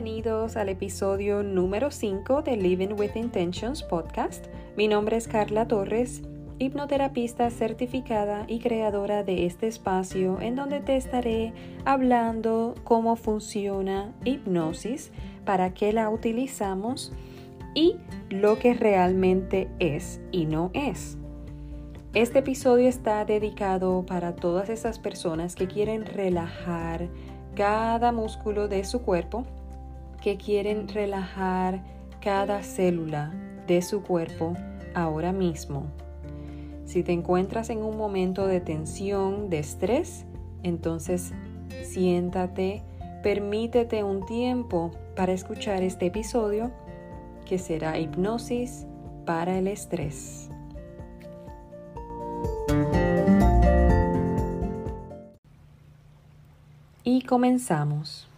bienvenidos al episodio número 5 de Living with Intentions podcast. Mi nombre es Carla Torres, hipnoterapista certificada y creadora de este espacio en donde te estaré hablando cómo funciona hipnosis, para qué la utilizamos y lo que realmente es y no es. Este episodio está dedicado para todas esas personas que quieren relajar cada músculo de su cuerpo que quieren relajar cada célula de su cuerpo ahora mismo. Si te encuentras en un momento de tensión, de estrés, entonces siéntate, permítete un tiempo para escuchar este episodio que será hipnosis para el estrés. Y comenzamos.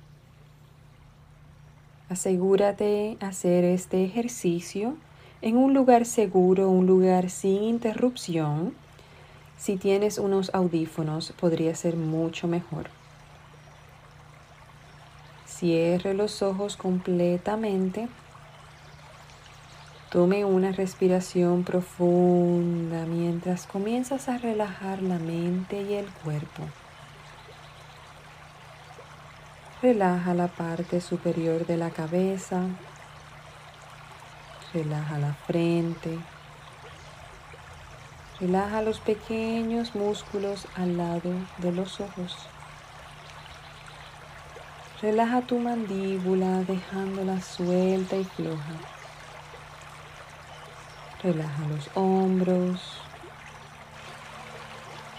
Asegúrate hacer este ejercicio en un lugar seguro, un lugar sin interrupción. Si tienes unos audífonos podría ser mucho mejor. Cierre los ojos completamente. Tome una respiración profunda mientras comienzas a relajar la mente y el cuerpo. Relaja la parte superior de la cabeza. Relaja la frente. Relaja los pequeños músculos al lado de los ojos. Relaja tu mandíbula dejándola suelta y floja. Relaja los hombros.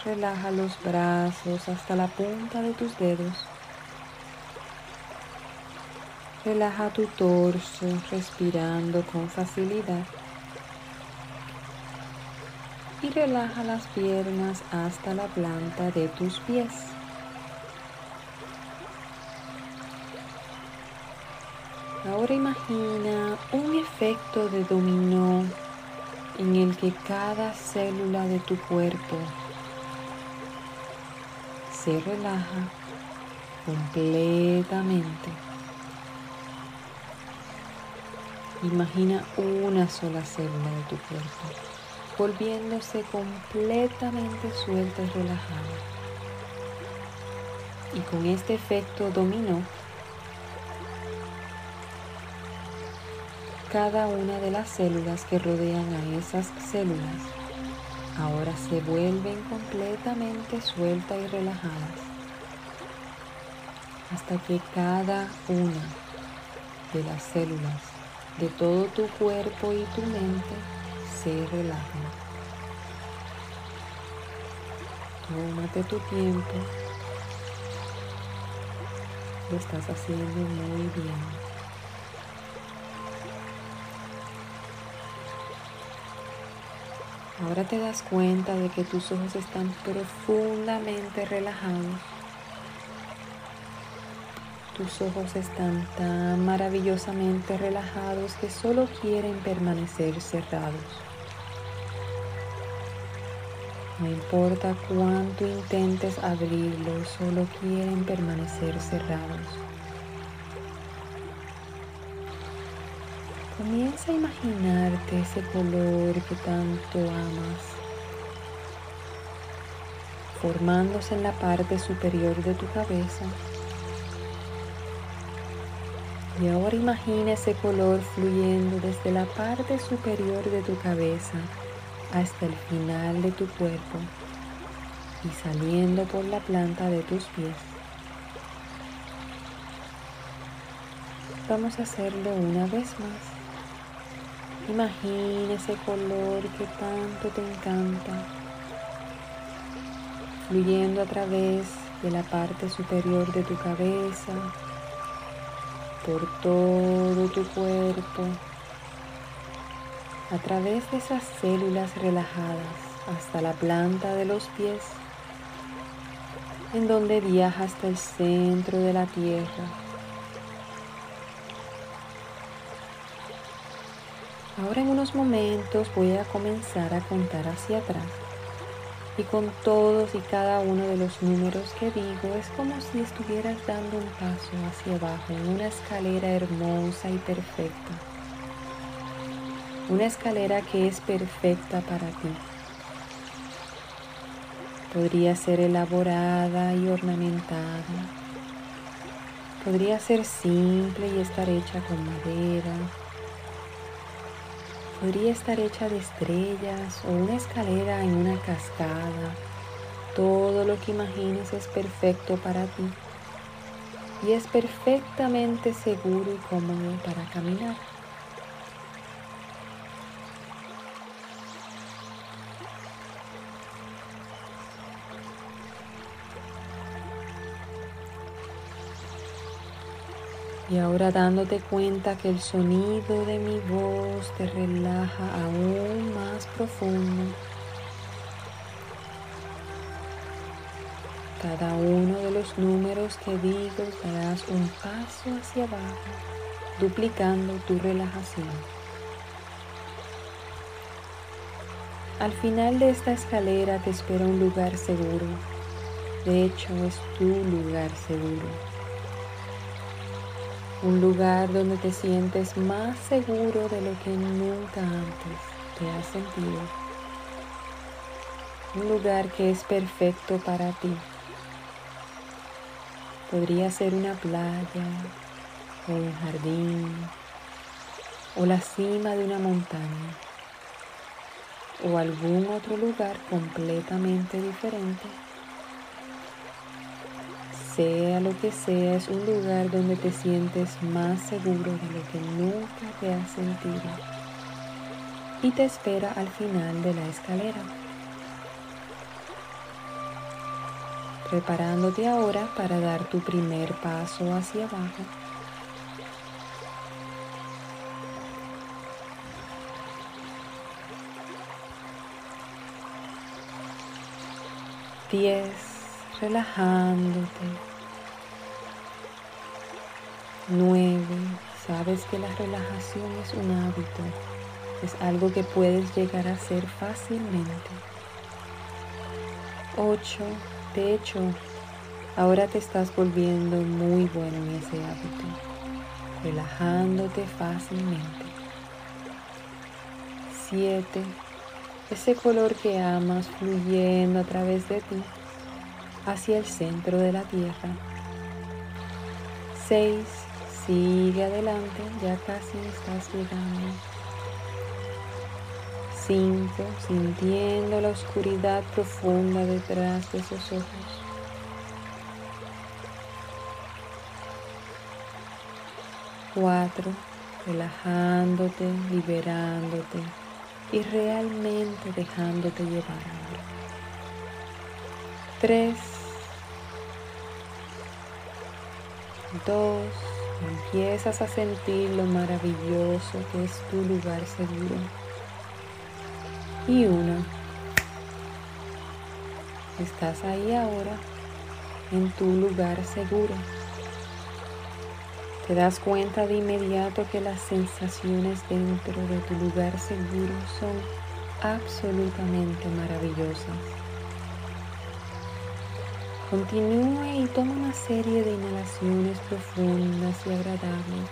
Relaja los brazos hasta la punta de tus dedos. Relaja tu torso respirando con facilidad. Y relaja las piernas hasta la planta de tus pies. Ahora imagina un efecto de dominó en el que cada célula de tu cuerpo se relaja completamente. Imagina una sola célula de tu cuerpo, volviéndose completamente suelta y relajada. Y con este efecto dominó, cada una de las células que rodean a esas células ahora se vuelven completamente sueltas y relajadas hasta que cada una de las células de todo tu cuerpo y tu mente se relajan. Tómate tu tiempo. Lo estás haciendo muy bien. Ahora te das cuenta de que tus ojos están profundamente relajados tus ojos están tan maravillosamente relajados que solo quieren permanecer cerrados. No importa cuánto intentes abrirlos, solo quieren permanecer cerrados. Comienza a imaginarte ese color que tanto amas, formándose en la parte superior de tu cabeza y ahora imagina ese color fluyendo desde la parte superior de tu cabeza hasta el final de tu cuerpo y saliendo por la planta de tus pies. Vamos a hacerlo una vez más. Imagina ese color que tanto te encanta, fluyendo a través de la parte superior de tu cabeza, por todo tu cuerpo, a través de esas células relajadas hasta la planta de los pies, en donde viaja hasta el centro de la tierra. Ahora en unos momentos voy a comenzar a contar hacia atrás Y con todos y cada uno de los números que digo es como si estuvieras dando un paso hacia abajo en una escalera hermosa y perfecta. Una escalera que es perfecta para ti. Podría ser elaborada y ornamentada. Podría ser simple y estar hecha con madera, Podría estar hecha de estrellas o una escalera en una cascada. Todo lo que imagines es perfecto para ti y es perfectamente seguro y cómodo para caminar. Y ahora dándote cuenta que el sonido de mi voz te relaja aún más profundo. Cada uno de los números que digo darás un paso hacia abajo, duplicando tu relajación. Al final de esta escalera te espera un lugar seguro. De hecho, es tu lugar seguro un lugar donde te sientes más seguro de lo que nunca antes te has sentido. Un lugar que es perfecto para ti. Podría ser una playa o un jardín o la cima de una montaña o algún otro lugar completamente diferente sea lo que sea, es un lugar donde te sientes más seguro de lo que nunca te has sentido y te espera al final de la escalera. Preparándote ahora para dar tu primer paso hacia abajo. Diez relajándote. Nueve, sabes que la relajación es un hábito, es algo que puedes llegar a hacer fácilmente. Ocho, de hecho, ahora te estás volviendo muy bueno en ese hábito, relajándote fácilmente. Siete, ese color que amas fluyendo a través de ti hacia el centro de la tierra. 6. Sigue adelante, ya casi estás llegando. 5. Sintiendo la oscuridad profunda detrás de esos ojos. 4. Relajándote, liberándote y realmente dejándote llevar. 3, 2, empiezas a sentir lo maravilloso que es tu lugar seguro. Y 1, estás ahí ahora en tu lugar seguro. Te das cuenta de inmediato que las sensaciones dentro de tu lugar seguro son absolutamente maravillosas. Continúe y toma una serie de inhalaciones profundas y agradables,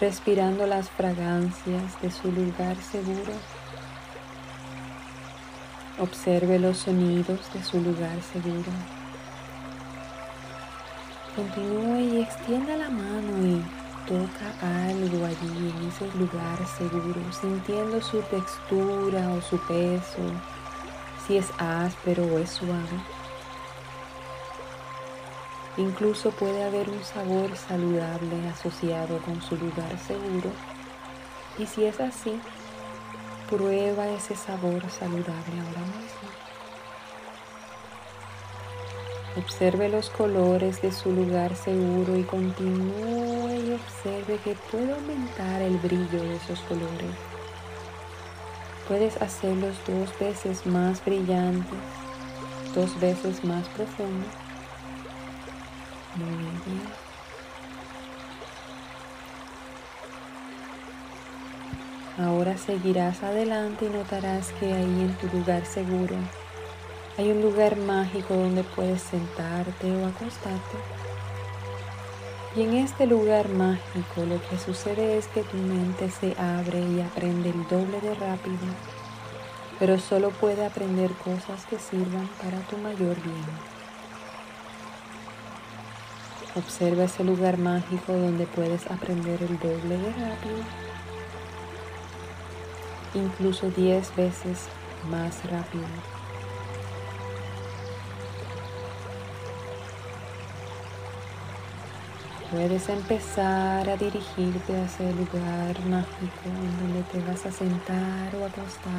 respirando las fragancias de su lugar seguro. Observe los sonidos de su lugar seguro. Continúe y extienda la mano y toca algo allí en ese lugar seguro, sintiendo su textura o su peso si es áspero o es suave. Incluso puede haber un sabor saludable asociado con su lugar seguro. Y si es así, prueba ese sabor saludable ahora mismo. Observe los colores de su lugar seguro y continúe y observe que puede aumentar el brillo de esos colores. Puedes hacerlos dos veces más brillantes, dos veces más profundos. Muy bien. Ahora seguirás adelante y notarás que ahí en tu lugar seguro hay un lugar mágico donde puedes sentarte o acostarte. Y en este lugar mágico lo que sucede es que tu mente se abre y aprende el doble de rápido, pero solo puede aprender cosas que sirvan para tu mayor bien. Observa ese lugar mágico donde puedes aprender el doble de rápido, incluso 10 veces más rápido. Puedes empezar a dirigirte hacia el lugar mágico en donde te vas a sentar o acostar.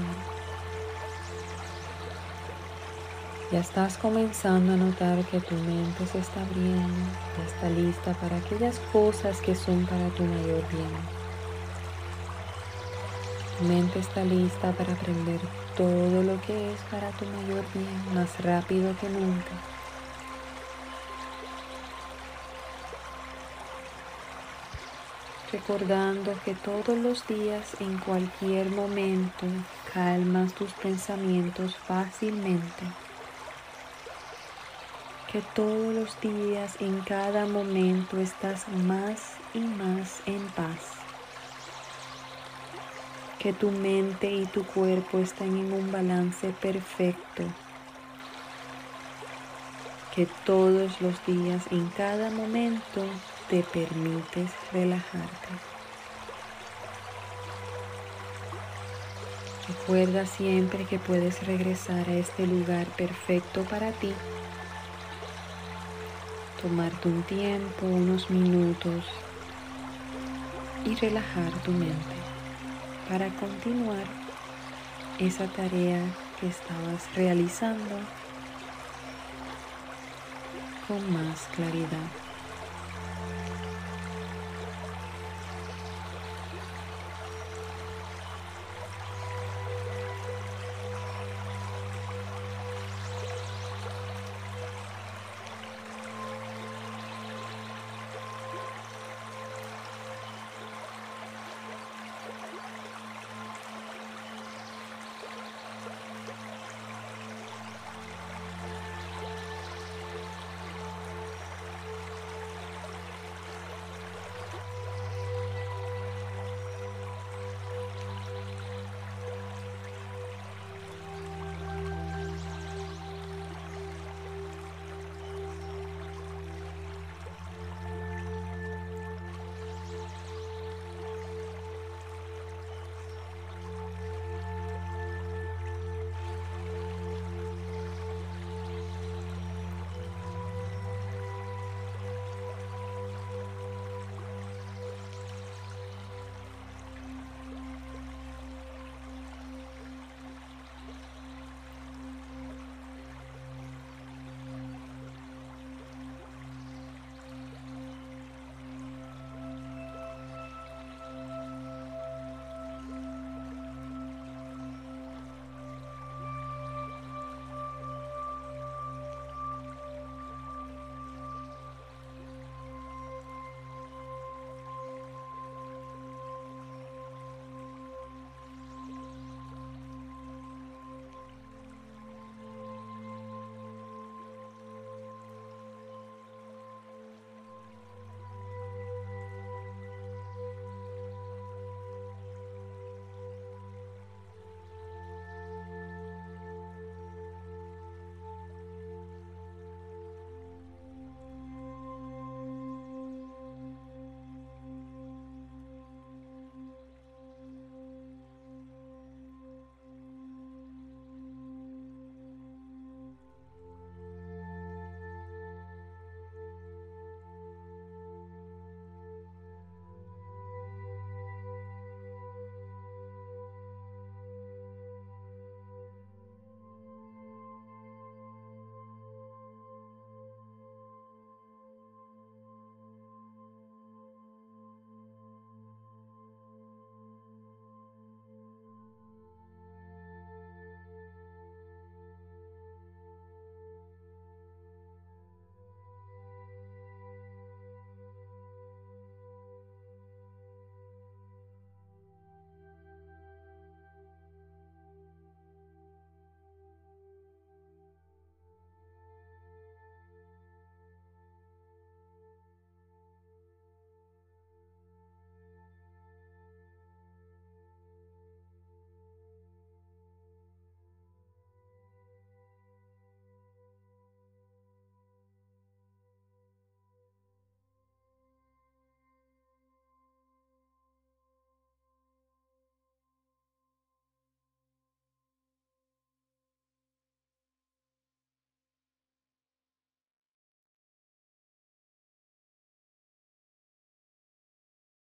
Ya estás comenzando a notar que tu mente se está abriendo, ya está lista para aquellas cosas que son para tu mayor bien. Tu mente está lista para aprender todo lo que es para tu mayor bien más rápido que nunca. Recordando que todos los días, en cualquier momento, calmas tus pensamientos fácilmente que todos los días, en cada momento, estás más y más en paz. Que tu mente y tu cuerpo están en un balance perfecto. Que todos los días, en cada momento, te permites relajarte. Recuerda siempre que puedes regresar a este lugar perfecto para ti tomarte un tiempo, unos minutos y relajar tu mente para continuar esa tarea que estabas realizando con más claridad.